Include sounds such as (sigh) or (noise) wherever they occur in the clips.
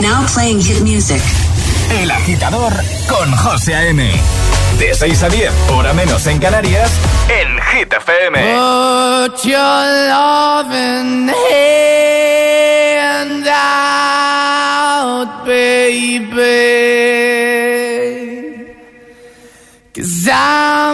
Now playing hit music. El agitador con José A.M. De 6 a 10, hora menos en Canarias, en Hit FM. Put your loving hand out, baby. Cause I'm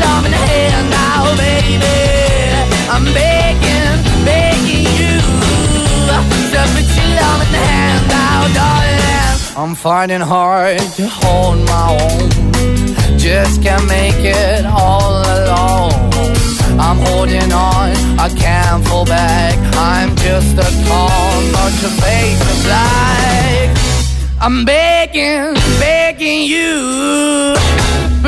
your hand now, baby. I'm begging, begging you to put your hand darling. I'm finding hard to hold my own. Just can't make it all alone. I'm holding on, I can't fall back. I'm just a call, not to face the black. I'm begging, begging you.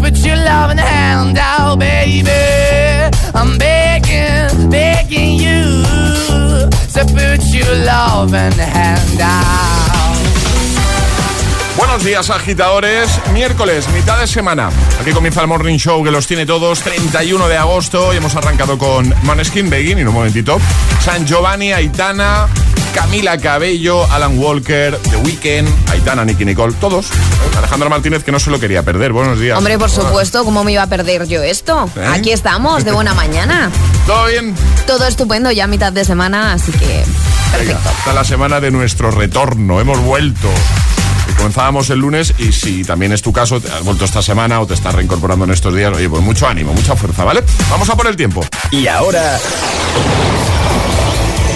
put your hand out, baby. Put your hand out. Buenos días, agitadores. Miércoles, mitad de semana. Aquí comienza el Morning Show que los tiene todos. 31 de agosto y hemos arrancado con Maneskin Begin, en un momentito. San Giovanni, Aitana, Camila Cabello, Alan Walker, The Weeknd, Aitana, Nicky Nicole, todos. Alejandra Martínez que no se lo quería perder. Buenos días. Hombre, por supuesto, ¿cómo me iba a perder yo esto? ¿Eh? Aquí estamos, de buena mañana. ¿Todo bien? Todo estupendo, ya mitad de semana, así que Venga, perfecto. está la semana de nuestro retorno. Hemos vuelto. Comenzábamos el lunes y si también es tu caso, te has vuelto esta semana o te estás reincorporando en estos días, oye, pues mucho ánimo, mucha fuerza, ¿vale? Vamos a por el tiempo. Y ahora.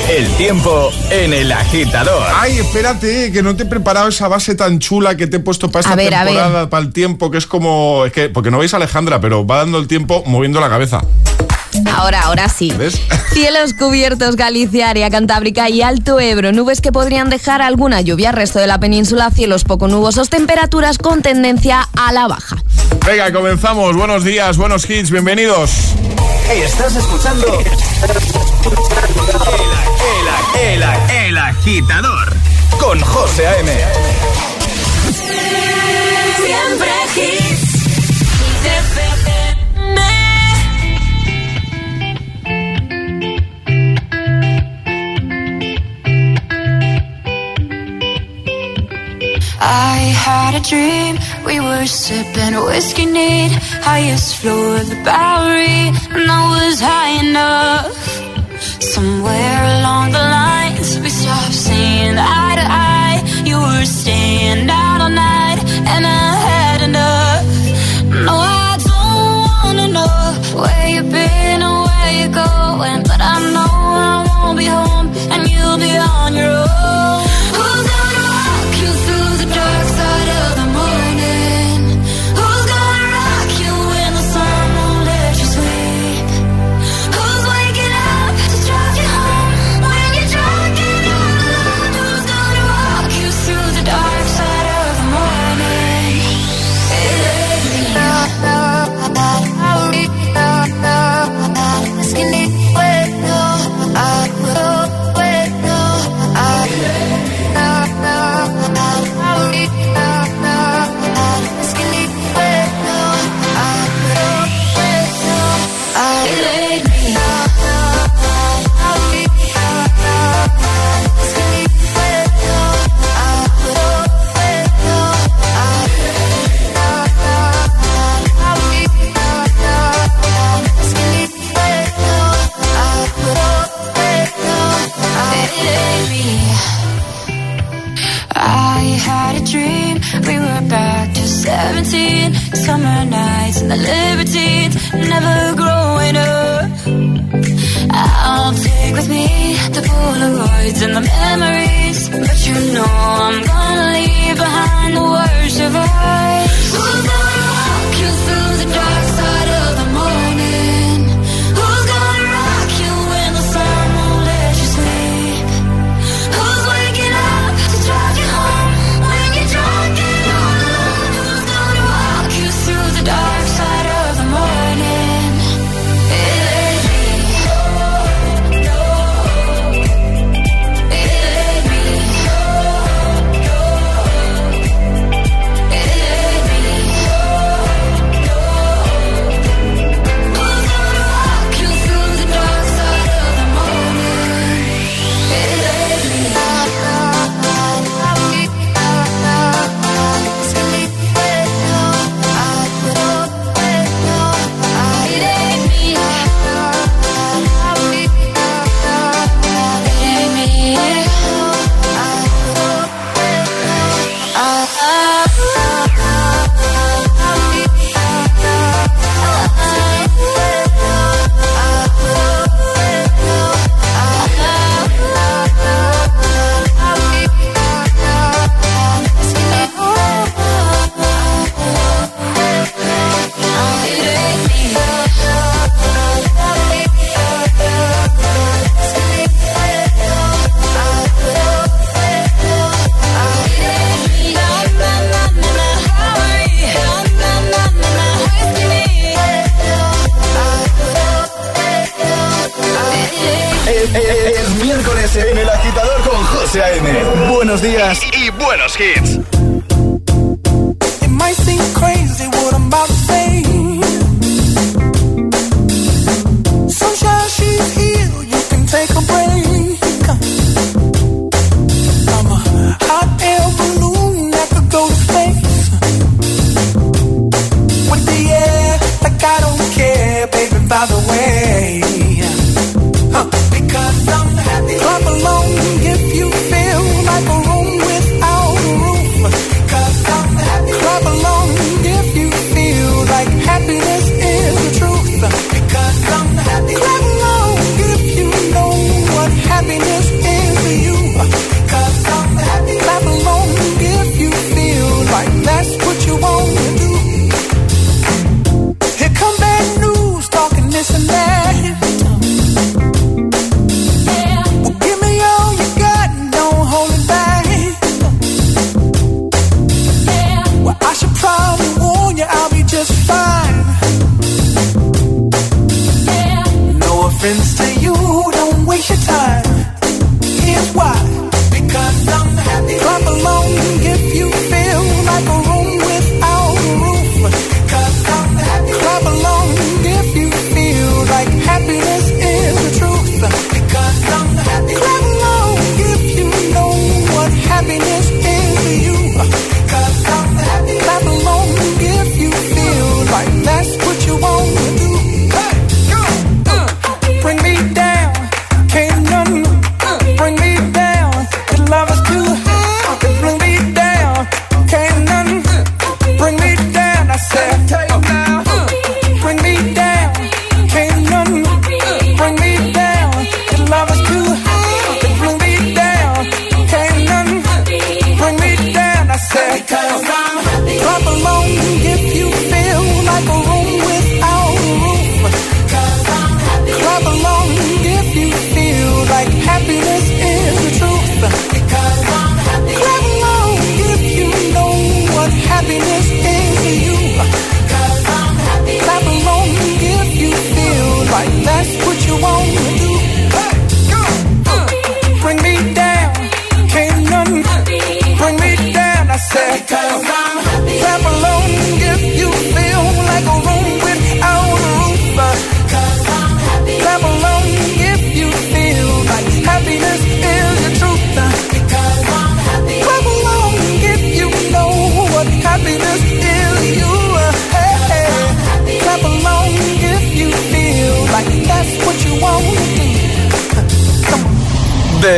El tiempo en el agitador. Ay, espérate, que no te he preparado esa base tan chula que te he puesto para esta ver, temporada, para el tiempo, que es como. Es que, porque no veis a Alejandra, pero va dando el tiempo moviendo la cabeza. Ahora, ahora sí. ¿Ves? (laughs) Cielos cubiertos, Galicia, área cantábrica y Alto Ebro. Nubes que podrían dejar alguna lluvia. Resto de la península, cielos poco nubosos, temperaturas con tendencia a la baja. Venga, comenzamos. Buenos días, buenos hits, bienvenidos. Estás escuchando. (laughs) El, el agitador con José A.M. Siempre hits. I had a dream, we were sipping whiskey neat, highest floor of the Bowery, and I was high enough. Somewhere along the lines, we stopped seeing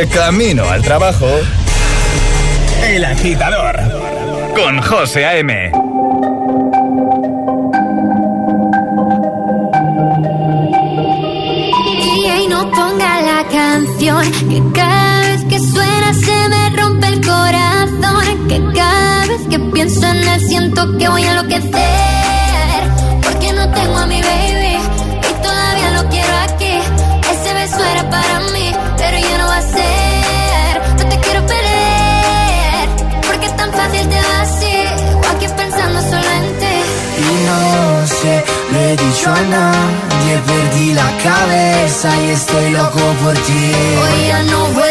De camino al trabajo. El agitador. Con José A.M. DJ no ponga la canción que cada vez que suena se me rompe el corazón que cada vez que pienso en él siento que voy a enloquecer porque no tengo a mi baby y todavía lo quiero aquí ese beso era para mí no sé, lo he dicho a nadie, perdí la cabeza y estoy loco por ti. Hoy ya no vuelan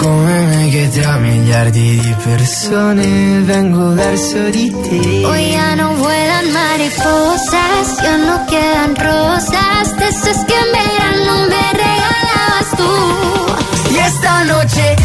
Come me che tra miliardi di persone vengo verso di te. Hoy ya no vuelan mariposas, ya no quedan rosas, de esas que en verano me regalabas tú. Y esta noche,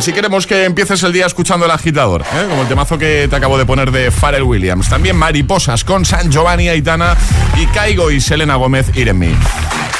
Así queremos que empieces el día escuchando el agitador, ¿eh? como el temazo que te acabo de poner de Pharrell Williams. También Mariposas con San Giovanni Aitana y Caigo y Selena Gómez Iremi.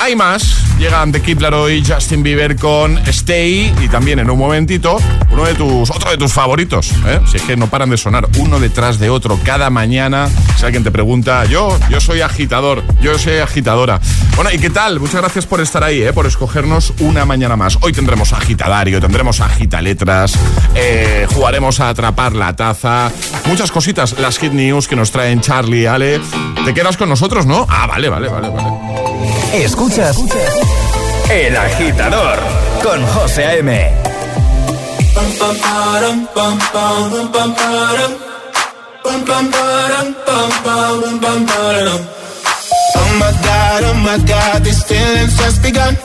Hay más, llegan The Kid Laroi, Justin Bieber con Stay y también en un momentito uno de tus, otro de tus favoritos. ¿eh? Si es que no paran de sonar uno detrás de otro cada mañana. Si alguien te pregunta, yo, yo soy agitador, yo soy agitadora. Bueno, ¿y qué tal? Muchas gracias por estar ahí, ¿eh? por escogernos una mañana más. Hoy tendremos agitadario, tendremos agitaletras, eh, jugaremos a atrapar la taza, muchas cositas, las hit news que nos traen Charlie y Ale. ¿Te quedas con nosotros, no? Ah, vale, vale, vale, vale. Escuchas El agitador con José A.M. Oh my god, oh my god, these feelings just begun.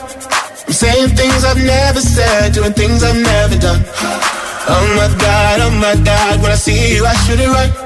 I'm saying things I've never said, doing things I've never done. Oh my god, oh my god, when I see you, I should it right.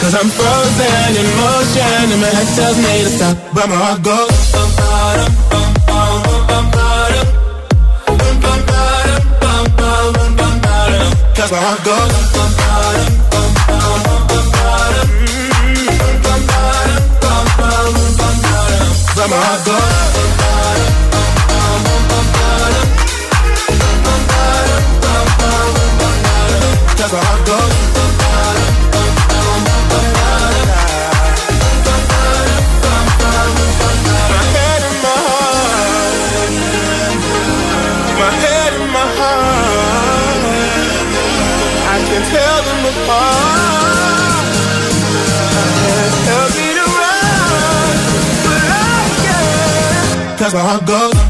Cause I'm frozen in motion and my head tells me to stop, but my heart goes. bum, ba-dum, bum, bum. Cause my heart. that's how go.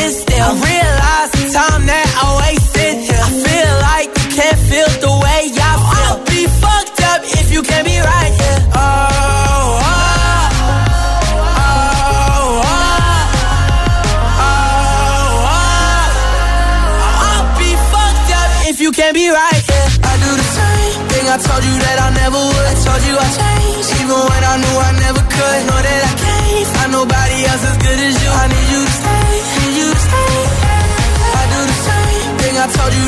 I realize the time that I wasted. I feel like you can't feel the way I feel. I'll be fucked up if you can't be right here. Oh, oh, oh, oh, oh. I'll be fucked up if you can't be right here. I do the same thing I told you that I never would. I told you I changed, even when I knew I never could. Know that I can't find nobody else as good as you. I need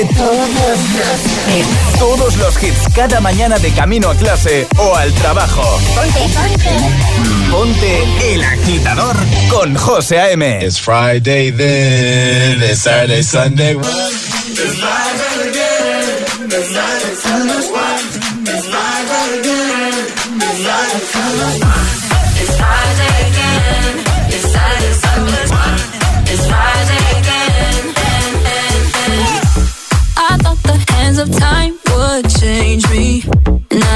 Ponte todos, todos los hits cada mañana de camino a clase o al trabajo. Ponte, ponte. Ponte el agitador con José A.M. It's Friday then, it's Saturday, Sunday. It's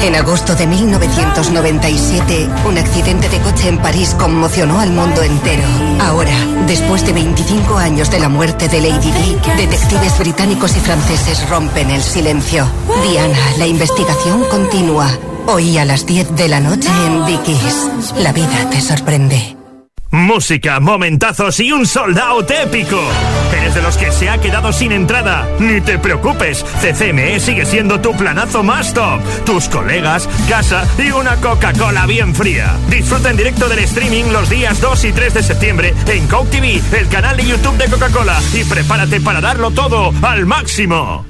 En agosto de 1997, un accidente de coche en París conmocionó al mundo entero. Ahora, después de 25 años de la muerte de Lady Di, detectives británicos y franceses rompen el silencio. Diana, la investigación continúa. Hoy a las 10 de la noche en Dickies. La vida te sorprende. Música, momentazos y un sold out épico. ¿Eres de los que se ha quedado sin entrada? Ni te preocupes, CCME sigue siendo tu planazo más top. Tus colegas, casa y una Coca-Cola bien fría. Disfruta en directo del streaming los días 2 y 3 de septiembre en Coke TV, el canal de YouTube de Coca-Cola. Y prepárate para darlo todo al máximo.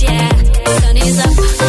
yeah, sun is up.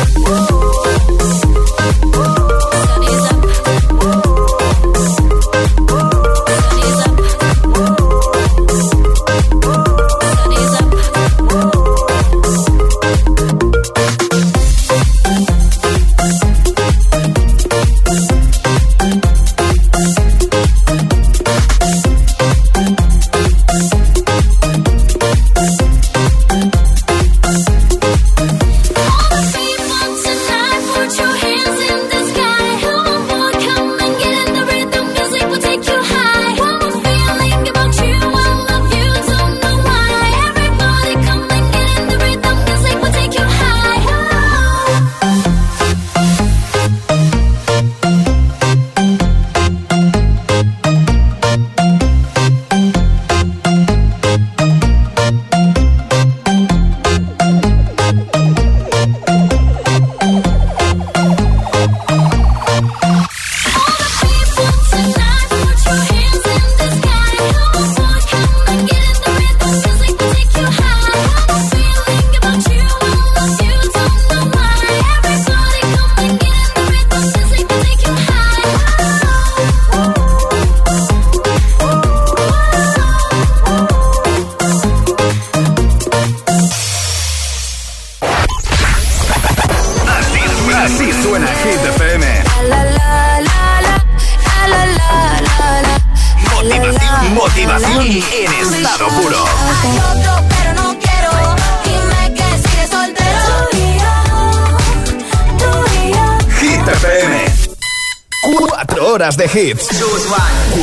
Hits.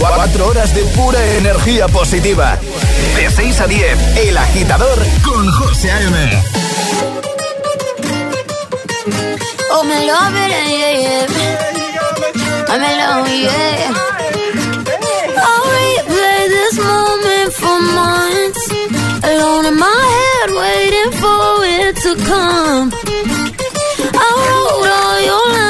4 horas de pura energía positiva. De 6 a 10, El Agitador con José A.M. Oh, me love it, yeah, yeah. I'm alone, yeah. I'll replay this moment for months. Alone in my head, waiting for it to come. I wrote all your lines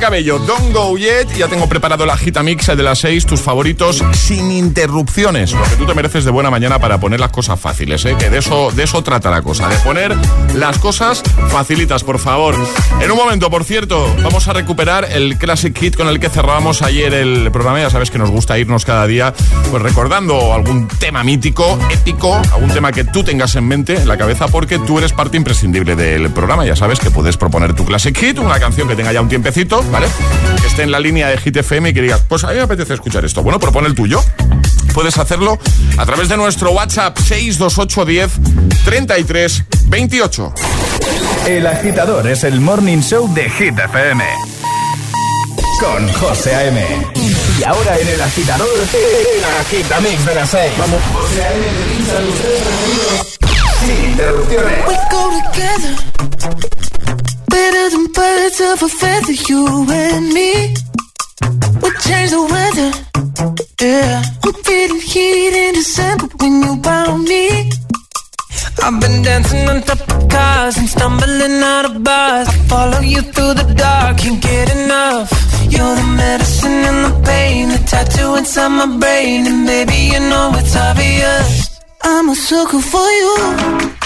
Cabello, Don't Go Yet. Ya tengo preparado la gita mix de las 6, tus favoritos sin interrupciones. Lo que tú te mereces de buena mañana para poner las cosas fáciles, ¿eh? que de eso, de eso trata la cosa, de poner las cosas facilitas, por favor. En un momento, por cierto, vamos a recuperar el Classic Hit con el que cerrábamos ayer el programa. Ya sabes que nos gusta irnos cada día pues recordando algún tema mítico, épico, algún tema que tú tengas en mente, en la cabeza, porque tú eres parte imprescindible del programa. Ya sabes que puedes proponer tu Classic Hit, una canción que tenga ya un tiempecito, ¿vale? Que esté en la línea de Hit FM y que digas, pues a mí me apetece escuchar esto. Bueno, propone el tuyo. Puedes hacerlo a través de nuestro WhatsApp 628 10 33 28. El Agitador es el morning show de Hit FM. Con José A.M. Y ahora en el Agitador, el Agitamix de las 6. Vamos, José A.M. Sin interrupciones. We go together better than birds of a feather, you and me. We change the weather, yeah. I'm feeling heat in December when you found me. I've been dancing on top of cars and stumbling out of bars. I follow you through the dark, can't get enough. You're the medicine and the pain, the tattoo inside my brain, and baby you know it's obvious. I'm a sucker for you.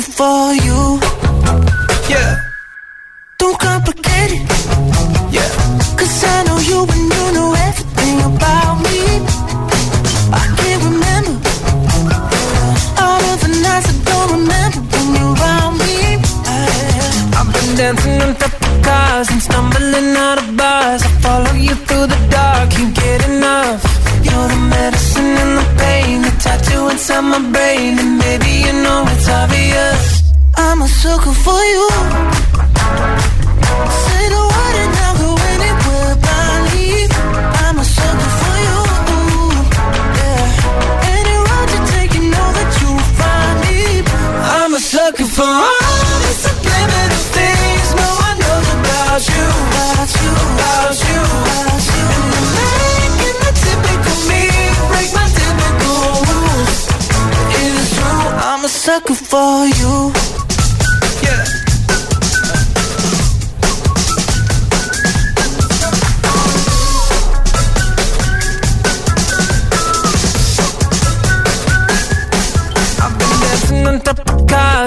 For you.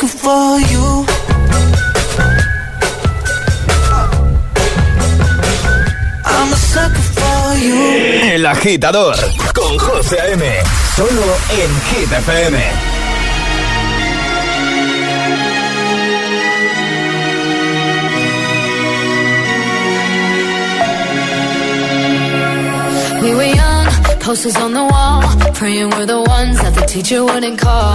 I'm a sucker for you. I'm a sucker for you. El agitador con José A.M. Solo en Hit FM. We were young, posters on the wall, praying we're the ones that the teacher wouldn't call.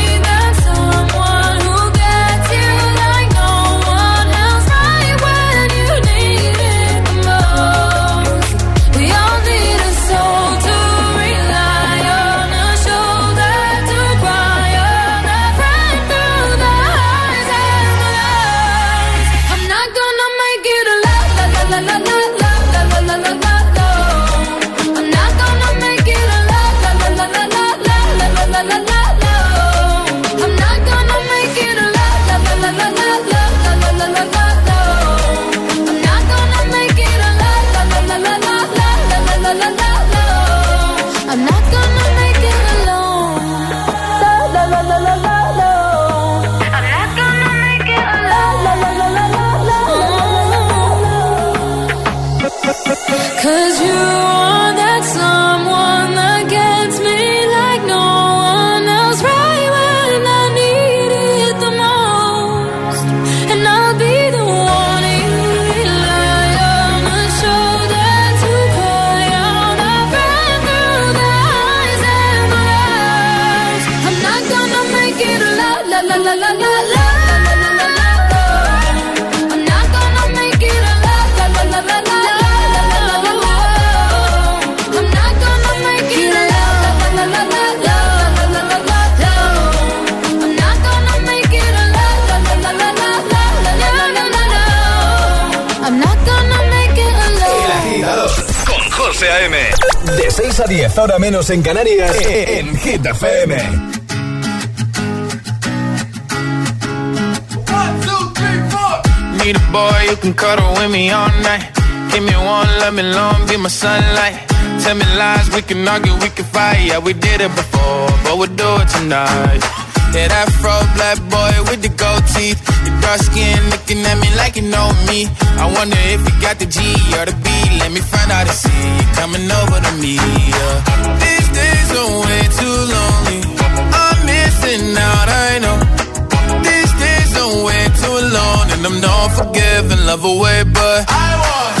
a 10, ahora menos en Canarias, en Hit FM. Need a boy you can cuddle with me all night. Give me one, let me long, be my sunlight. Tell me lies, we can argue, we can fight. Yeah, we did it before, but we'll do it tonight. Yeah, that fro black boy with the gold teeth. Your dark skin looking at me like you know me. I wonder if you got the G or the B. Let me find out and see you coming over to me. Yeah. These days are way too lonely. I'm missing out, I know. These days are way too alone, and I'm not forgiving, love away, but I want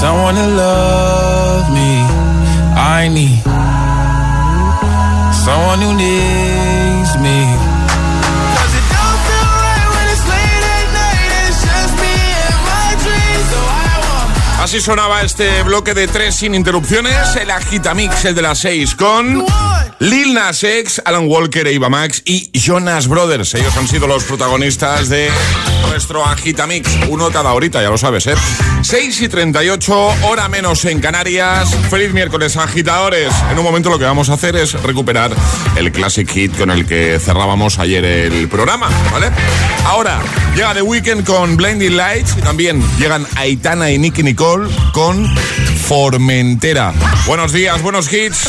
someone to love me. I need someone who needs me. 'Cause it don't feel right when it's late at night and it's just me and my dreams. So I want Así sonaba este bloque de tres sin interrupciones, el Agitamix, el de las seis, con Lil Nas X, Alan Walker, Eva Max y Jonas Brothers. Ellos han sido los protagonistas de nuestro Agitamix, uno cada horita, ya lo sabes, ¿eh? 6 y 38, hora menos en Canarias. Feliz miércoles, agitadores. En un momento lo que vamos a hacer es recuperar el Classic Hit con el que cerrábamos ayer el programa, ¿vale? Ahora llega The Weeknd con Blinding Lights y también llegan Aitana y Nicky Nicole con Formentera. Buenos días, buenos hits.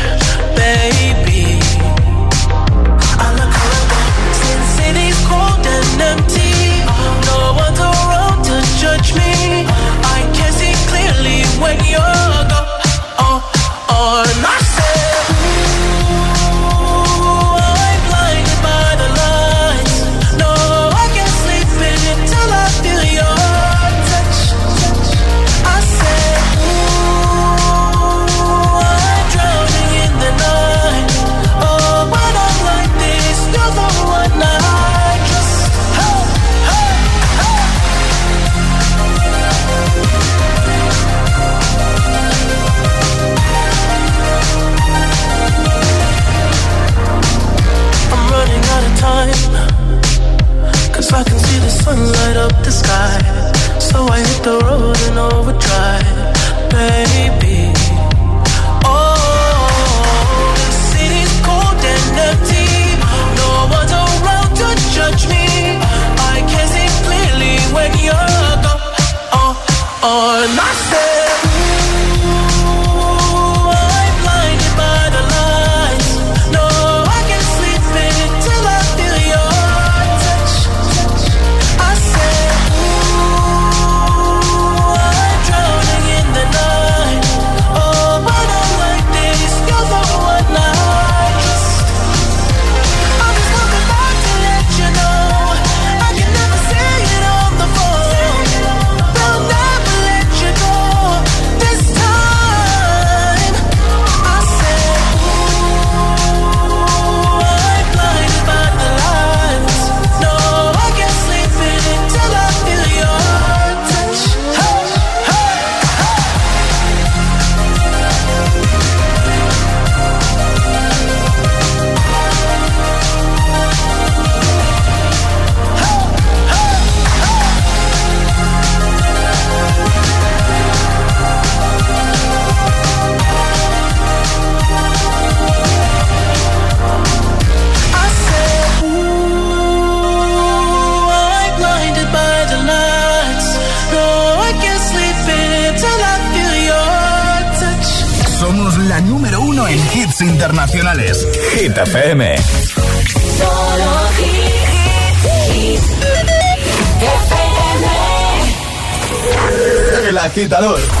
agitador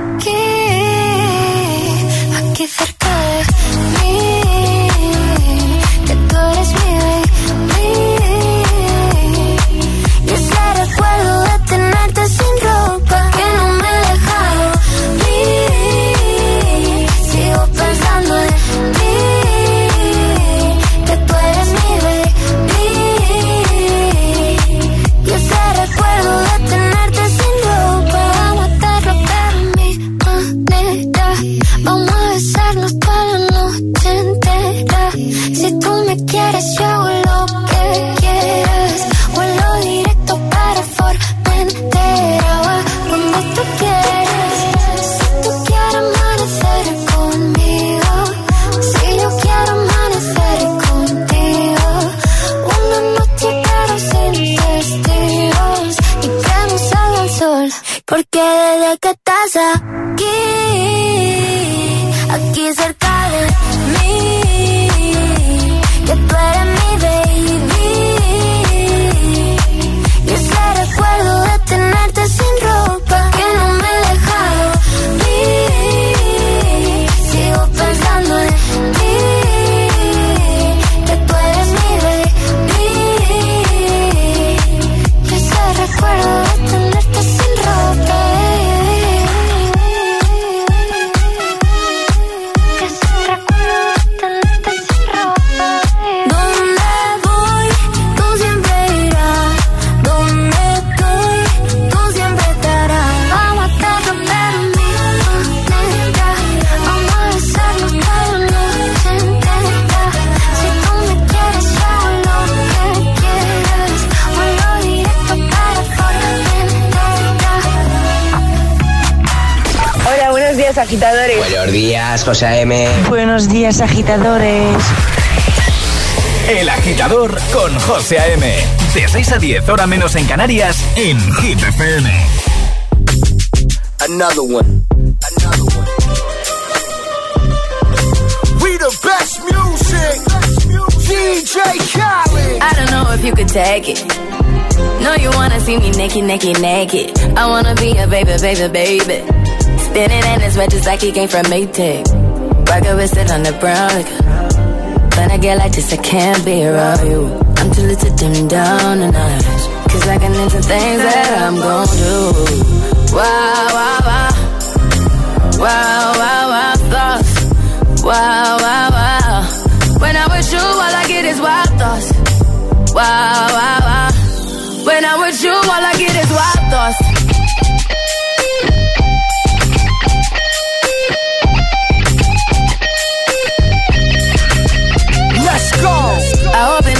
días, José A.M. Buenos días, agitadores. El agitador con José A.M. De 6 a 10, hora menos en Canarias, en Hit FM. Another one. Another one. We the best music. DJ Khaled. I don't know if you could take it. No, you wanna see me naked, naked, naked. I wanna be a baby, baby, baby. Spinning in his red just like he came from Maytag. Rocket with it on the brown. Like, when I get like this, I can't be around you. I'm too little to dim down the night. Cause I can into things that I'm gon' do. Wow, wow, wow. Wow, wow, wow, thoughts. Wow, wow, wow. When I'm with you, all I get is wild thoughts. Wow, wow, wow. When I'm with you, all I get is wild thoughts.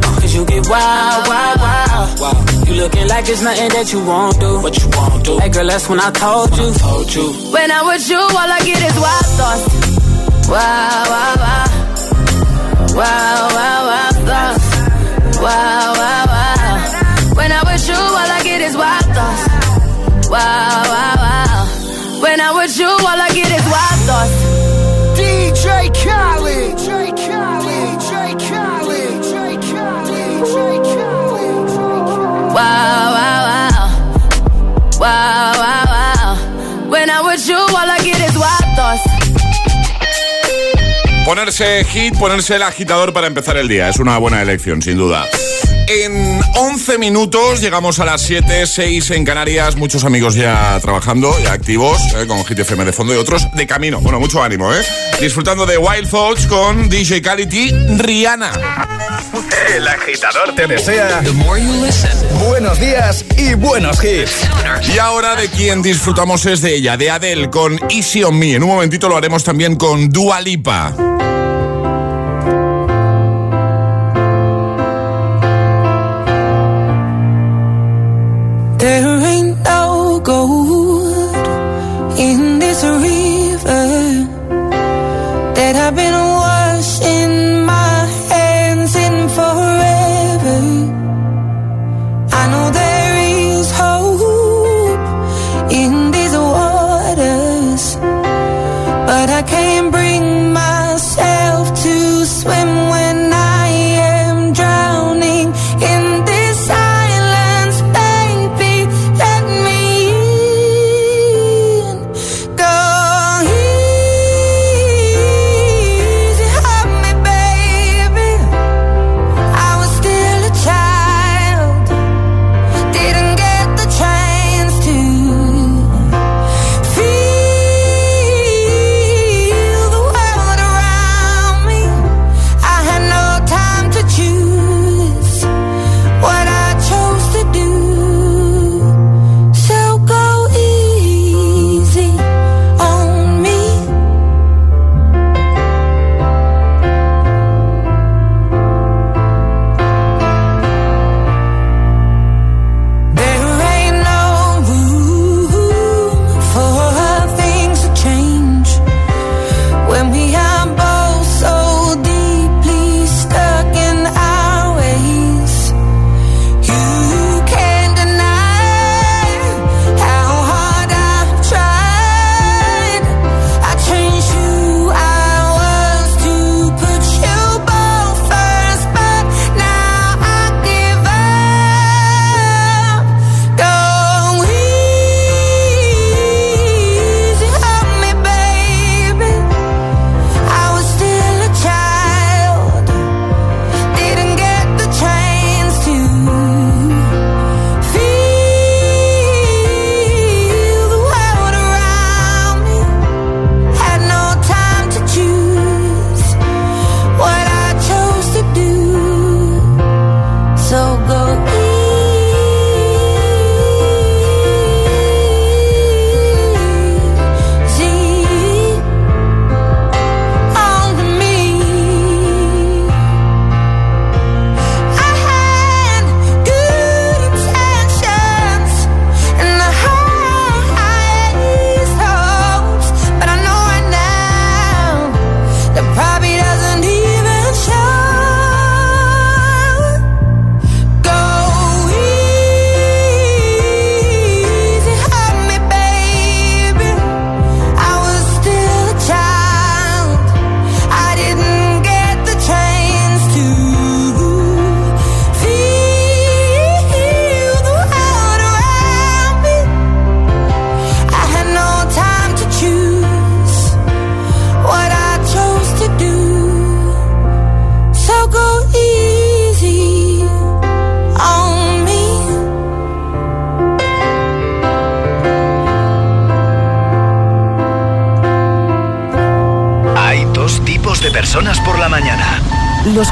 Cause you get wild, wild, wild. wild. You looking like there's nothing that you won't do. What you won't do. Hey girl, that's when I told you. Told you. When I'm with you, all I get is wild thoughts. Wow, wow, wow. Wow, wow, wow, thoughts. Wow, wow, wow. When I'm with you, all I get is wild thoughts. Wow, wow, wow. When I'm with you, all I get is wild thoughts. DJ Khaled. Wow, wow, wow. Wow, wow, wow. When I'm with you, all I get is wild thoughts. Ponerse hit, ponerse el agitador para empezar el día. Es una buena elección, sin duda. En 11 minutos llegamos a las 7, 6 en Canarias. Muchos amigos ya trabajando, ya activos, eh, con Hit FM de fondo y otros de camino. Bueno, mucho ánimo, ¿eh? Disfrutando de Wild Thoughts con DJ Khaled y Rihanna. El agitador te desea buenos días y buenos hits. Y ahora de quien disfrutamos es de ella, de Adele, con Easy on Me. En un momentito lo haremos también con Dua Lipa.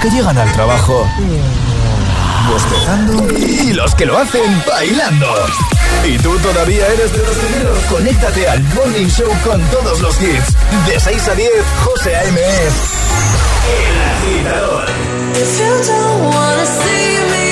que llegan al trabajo bostezando y los que lo hacen bailando. Y tú todavía eres de los primeros. Conéctate al Morning Show con todos los hits. De 6 a 10, José A.M. El agitador. If you don't wanna see me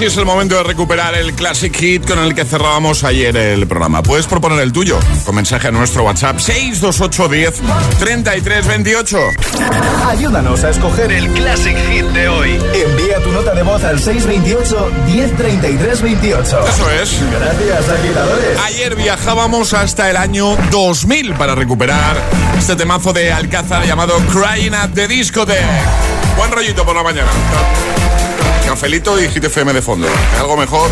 y es el momento de recuperar el Classic Hit con el que cerrábamos ayer el programa. Puedes proponer el tuyo con mensaje a nuestro WhatsApp 628 10 33 28. Ayúdanos a escoger el Classic Hit de hoy. Envía tu nota de voz al 628 10 33 28. Eso es. Gracias, agitadores. Ayer viajábamos hasta el año 2000 para recuperar este temazo de Alcázar llamado Crying at the Discotheque. Buen rollito por la mañana. Rafaelito y GTFM de fondo. Algo mejor.